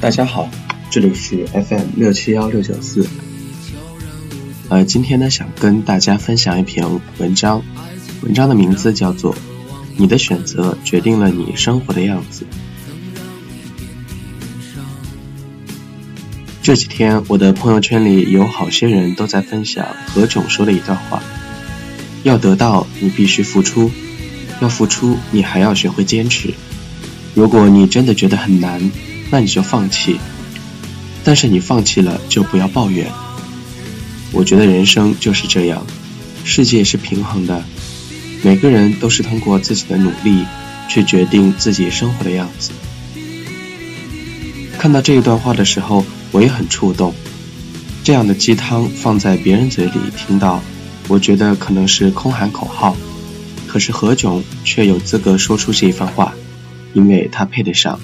大家好，这里是 FM 六七幺六九四。呃，今天呢，想跟大家分享一篇文章，文章的名字叫做《你的选择决定了你生活的样子》。这几天，我的朋友圈里有好些人都在分享何炅说的一段话：要得到，你必须付出；要付出，你还要学会坚持。如果你真的觉得很难，那你就放弃。但是你放弃了，就不要抱怨。我觉得人生就是这样，世界是平衡的，每个人都是通过自己的努力去决定自己生活的样子。看到这一段话的时候，我也很触动。这样的鸡汤放在别人嘴里听到，我觉得可能是空喊口号，可是何炅却有资格说出这一番话，因为他配得上。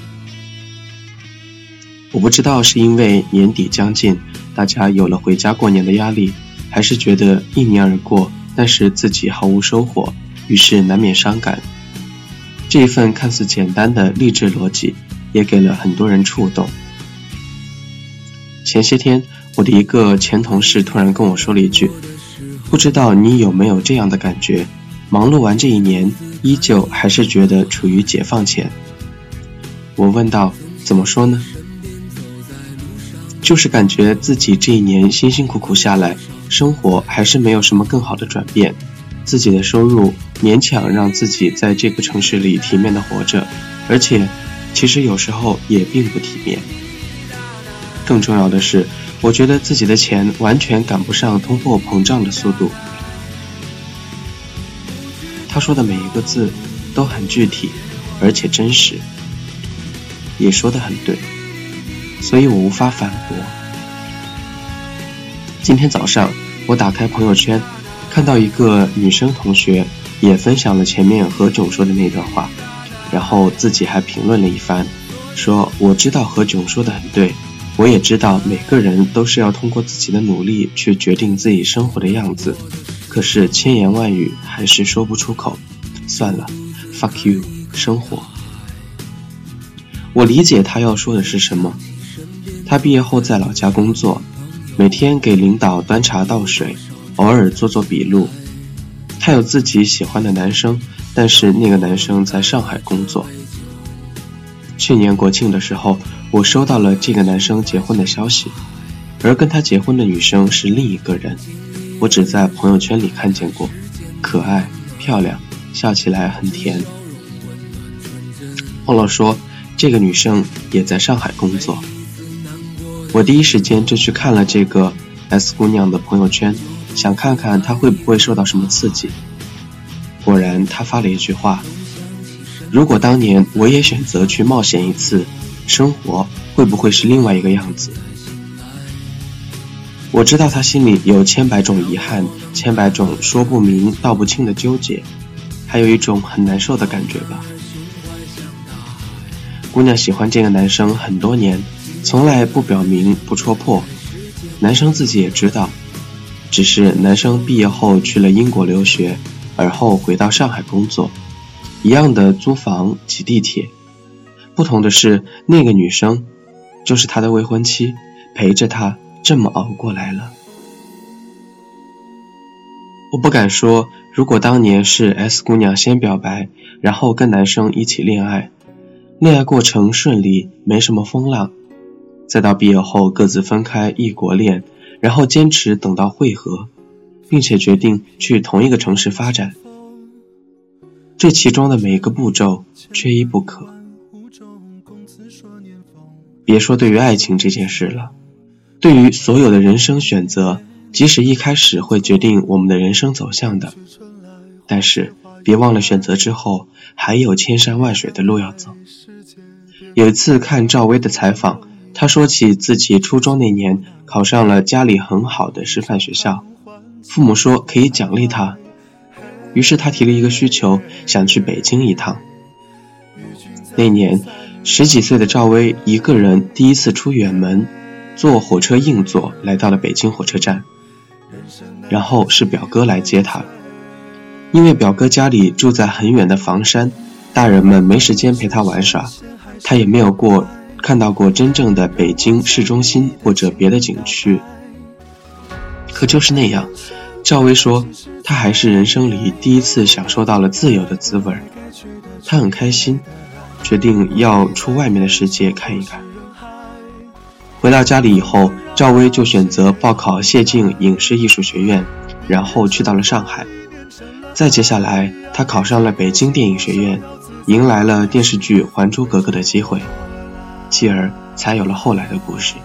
我不知道是因为年底将近，大家有了回家过年的压力，还是觉得一年而过，但是自己毫无收获，于是难免伤感。这一份看似简单的励志逻辑，也给了很多人触动。前些天，我的一个前同事突然跟我说了一句：“不知道你有没有这样的感觉？忙碌完这一年，依旧还是觉得处于解放前。”我问道：“怎么说呢？”就是感觉自己这一年辛辛苦苦下来，生活还是没有什么更好的转变，自己的收入勉强让自己在这个城市里体面的活着，而且其实有时候也并不体面。更重要的是，我觉得自己的钱完全赶不上通货膨胀的速度。他说的每一个字都很具体，而且真实，也说的很对。所以我无法反驳。今天早上，我打开朋友圈，看到一个女生同学也分享了前面何炅说的那段话，然后自己还评论了一番，说：“我知道何炅说的很对，我也知道每个人都是要通过自己的努力去决定自己生活的样子，可是千言万语还是说不出口。算了，fuck you，生活。”我理解他要说的是什么。他毕业后在老家工作，每天给领导端茶倒水，偶尔做做笔录。他有自己喜欢的男生，但是那个男生在上海工作。去年国庆的时候，我收到了这个男生结婚的消息，而跟他结婚的女生是另一个人，我只在朋友圈里看见过，可爱漂亮，笑起来很甜。忘了说，这个女生也在上海工作。我第一时间就去看了这个 S 姑娘的朋友圈，想看看她会不会受到什么刺激。果然，她发了一句话：“如果当年我也选择去冒险一次，生活会不会是另外一个样子？”我知道她心里有千百种遗憾，千百种说不明道不清的纠结，还有一种很难受的感觉吧。姑娘喜欢这个男生很多年。从来不表明不戳破，男生自己也知道，只是男生毕业后去了英国留学，而后回到上海工作，一样的租房挤地铁，不同的是那个女生，就是他的未婚妻，陪着他这么熬过来了。我不敢说，如果当年是 S 姑娘先表白，然后跟男生一起恋爱，恋爱过程顺利，没什么风浪。再到毕业后各自分开异国恋，然后坚持等到会合，并且决定去同一个城市发展。这其中的每一个步骤缺一不可。别说对于爱情这件事了，对于所有的人生选择，即使一开始会决定我们的人生走向的，但是别忘了选择之后还有千山万水的路要走。有一次看赵薇的采访，他说起自己初中那年考上了家里很好的师范学校，父母说可以奖励他，于是他提了一个需求，想去北京一趟。那年十几岁的赵薇一个人第一次出远门，坐火车硬座来到了北京火车站。然后是表哥来接他，因为表哥家里住在很远的房山，大人们没时间陪他玩耍，他也没有过看到过真正的北京市中心或者别的景区。可就是那样，赵薇说，她还是人生里第一次享受到了自由的滋味她很开心，决定要出外面的世界看一看。回到家里以后。赵薇就选择报考谢晋影视艺术学院，然后去到了上海。再接下来，她考上了北京电影学院，迎来了电视剧《还珠格格》的机会，继而才有了后来的故事。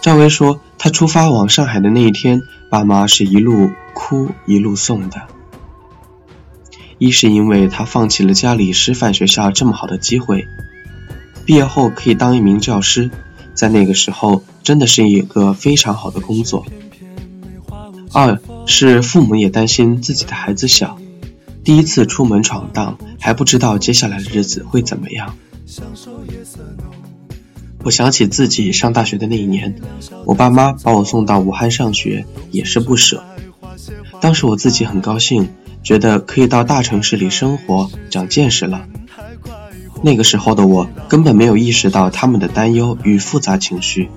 赵薇说，她出发往上海的那一天，爸妈是一路哭一路送的。一是因为她放弃了家里师范学校这么好的机会，毕业后可以当一名教师。在那个时候，真的是一个非常好的工作。二是父母也担心自己的孩子小，第一次出门闯荡，还不知道接下来的日子会怎么样。我想起自己上大学的那一年，我爸妈把我送到武汉上学，也是不舍。当时我自己很高兴，觉得可以到大城市里生活，长见识了。那个时候的我根本没有意识到他们的担忧与复杂情绪，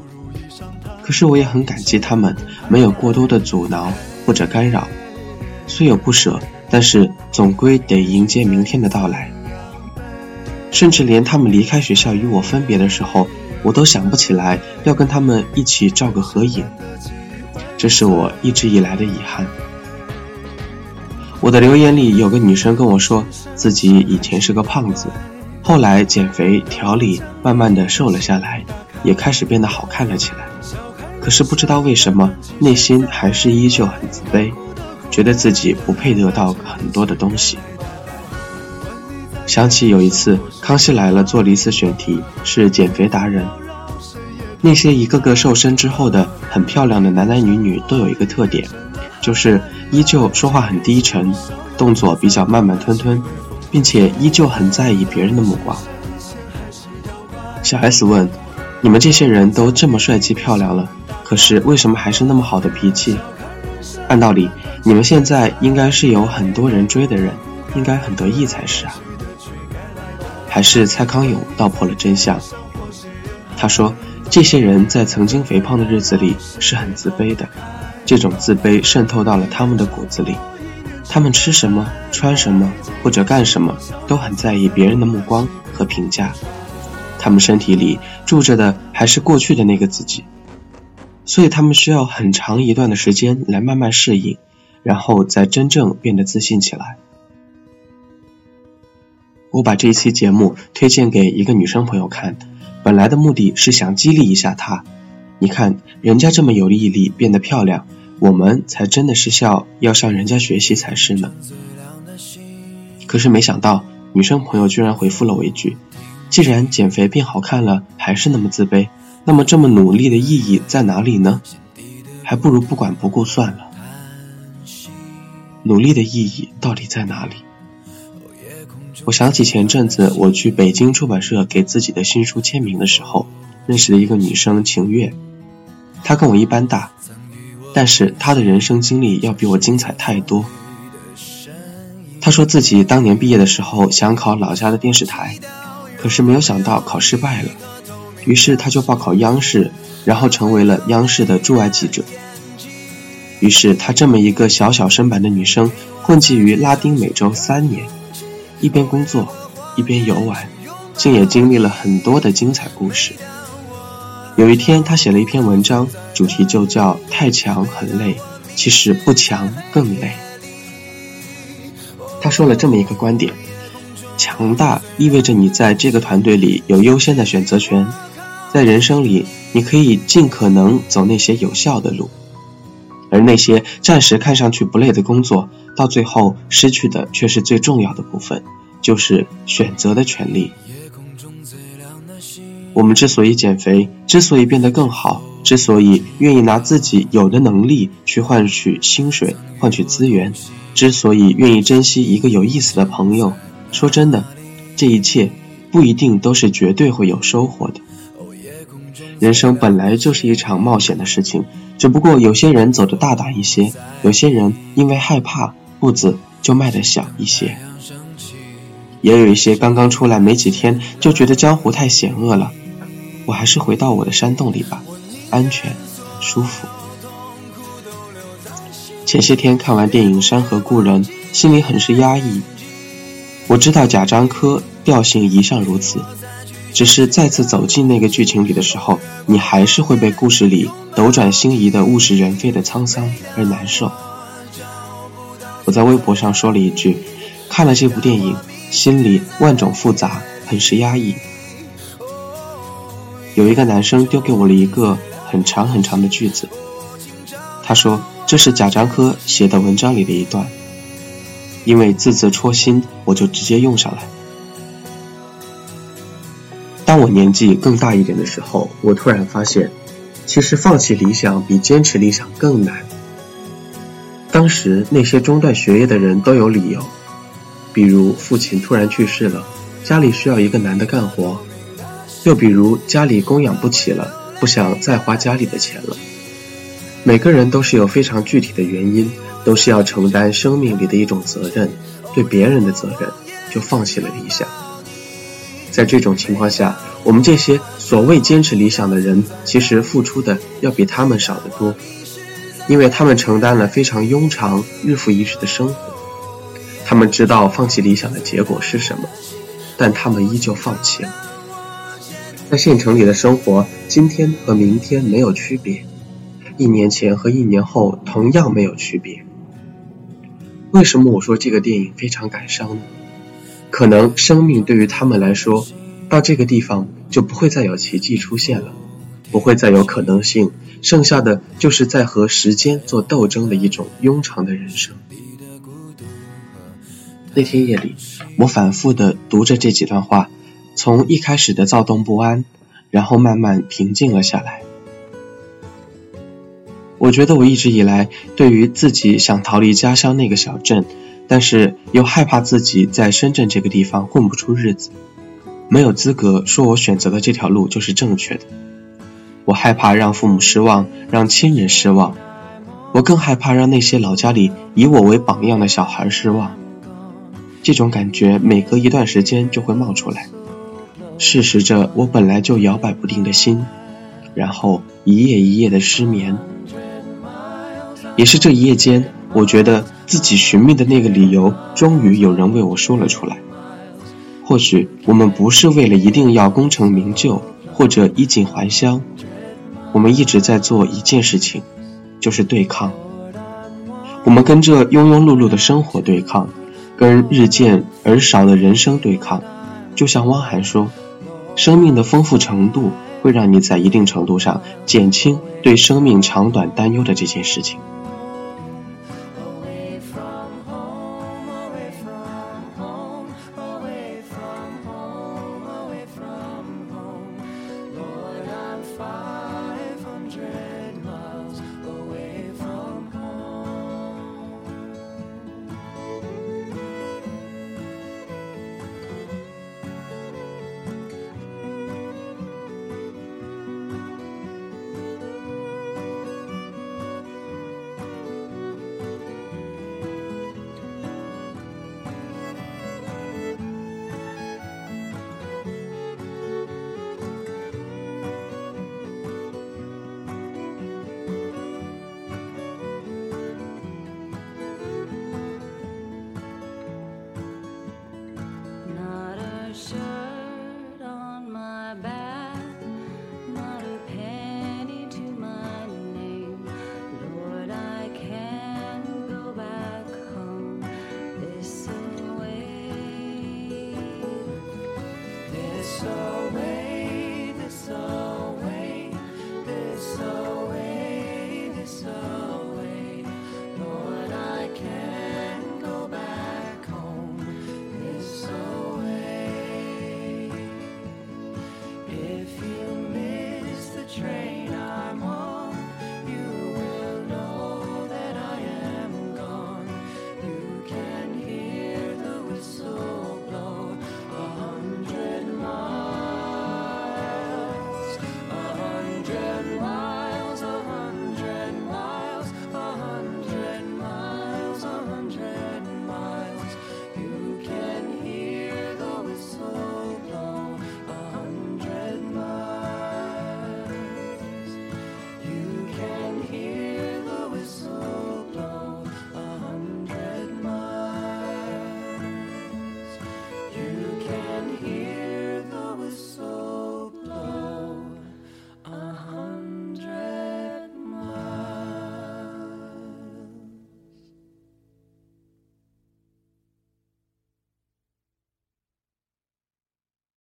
可是我也很感激他们没有过多的阻挠或者干扰。虽有不舍，但是总归得迎接明天的到来。甚至连他们离开学校与我分别的时候，我都想不起来要跟他们一起照个合影。这是我一直以来的遗憾。我的留言里有个女生跟我说，自己以前是个胖子。后来减肥调理，慢慢的瘦了下来，也开始变得好看了起来。可是不知道为什么，内心还是依旧很自卑，觉得自己不配得到很多的东西。想起有一次《康熙来了》做了一次选题，是减肥达人，那些一个个瘦身之后的很漂亮的男男女女都有一个特点，就是依旧说话很低沉，动作比较慢慢吞吞。并且依旧很在意别人的目光。小 S 问：“你们这些人都这么帅气漂亮了，可是为什么还是那么好的脾气？按道理，你们现在应该是有很多人追的人，应该很得意才是啊。”还是蔡康永道破了真相。他说：“这些人在曾经肥胖的日子里是很自卑的，这种自卑渗透到了他们的骨子里。”他们吃什么、穿什么或者干什么，都很在意别人的目光和评价。他们身体里住着的还是过去的那个自己，所以他们需要很长一段的时间来慢慢适应，然后再真正变得自信起来。我把这一期节目推荐给一个女生朋友看，本来的目的是想激励一下她。你看，人家这么有毅力，变得漂亮。我们才真的是笑，要向人家学习才是呢。可是没想到，女生朋友居然回复了我一句：“既然减肥变好看了，还是那么自卑，那么这么努力的意义在哪里呢？还不如不管不顾算了。努力的意义到底在哪里？”我想起前阵子我去北京出版社给自己的新书签名的时候，认识了一个女生晴月，她跟我一般大。但是她的人生经历要比我精彩太多。她说自己当年毕业的时候想考老家的电视台，可是没有想到考失败了，于是她就报考央视，然后成为了央视的驻外记者。于是他这么一个小小身板的女生，混迹于拉丁美洲三年，一边工作一边游玩，竟也经历了很多的精彩故事。有一天，他写了一篇文章，主题就叫“太强很累，其实不强更累”。他说了这么一个观点：强大意味着你在这个团队里有优先的选择权，在人生里你可以尽可能走那些有效的路。而那些暂时看上去不累的工作，到最后失去的却是最重要的部分，就是选择的权利。我们之所以减肥，之所以变得更好，之所以愿意拿自己有的能力去换取薪水、换取资源，之所以愿意珍惜一个有意思的朋友，说真的，这一切不一定都是绝对会有收获的。人生本来就是一场冒险的事情，只不过有些人走得大胆一些，有些人因为害怕步子就迈得小一些，也有一些刚刚出来没几天就觉得江湖太险恶了。我还是回到我的山洞里吧，安全、舒服。前些天看完电影《山河故人》，心里很是压抑。我知道贾樟柯调性一向如此，只是再次走进那个剧情里的时候，你还是会被故事里斗转星移的物是人非的沧桑而难受。我在微博上说了一句：“看了这部电影，心里万种复杂，很是压抑。”有一个男生丢给我了一个很长很长的句子，他说这是贾樟柯写的文章里的一段，因为字字戳心，我就直接用上来。当我年纪更大一点的时候，我突然发现，其实放弃理想比坚持理想更难。当时那些中断学业的人都有理由，比如父亲突然去世了，家里需要一个男的干活。又比如家里供养不起了，不想再花家里的钱了。每个人都是有非常具体的原因，都是要承担生命里的一种责任，对别人的责任，就放弃了理想。在这种情况下，我们这些所谓坚持理想的人，其实付出的要比他们少得多，因为他们承担了非常庸常、日复一日的生活。他们知道放弃理想的结果是什么，但他们依旧放弃了。在县城里的生活，今天和明天没有区别，一年前和一年后同样没有区别。为什么我说这个电影非常感伤呢？可能生命对于他们来说，到这个地方就不会再有奇迹出现了，不会再有可能性，剩下的就是在和时间做斗争的一种庸常的人生。那天夜里，我反复的读着这几段话。从一开始的躁动不安，然后慢慢平静了下来。我觉得我一直以来对于自己想逃离家乡那个小镇，但是又害怕自己在深圳这个地方混不出日子，没有资格说我选择的这条路就是正确的。我害怕让父母失望，让亲人失望，我更害怕让那些老家里以我为榜样的小孩失望。这种感觉每隔一段时间就会冒出来。事实着我本来就摇摆不定的心，然后一夜一夜的失眠。也是这一夜间，我觉得自己寻觅的那个理由，终于有人为我说了出来。或许我们不是为了一定要功成名就，或者衣锦还乡，我们一直在做一件事情，就是对抗。我们跟这庸庸碌碌的生活对抗，跟日渐而少的人生对抗。就像汪涵说。生命的丰富程度会让你在一定程度上减轻对生命长短担忧的这件事情。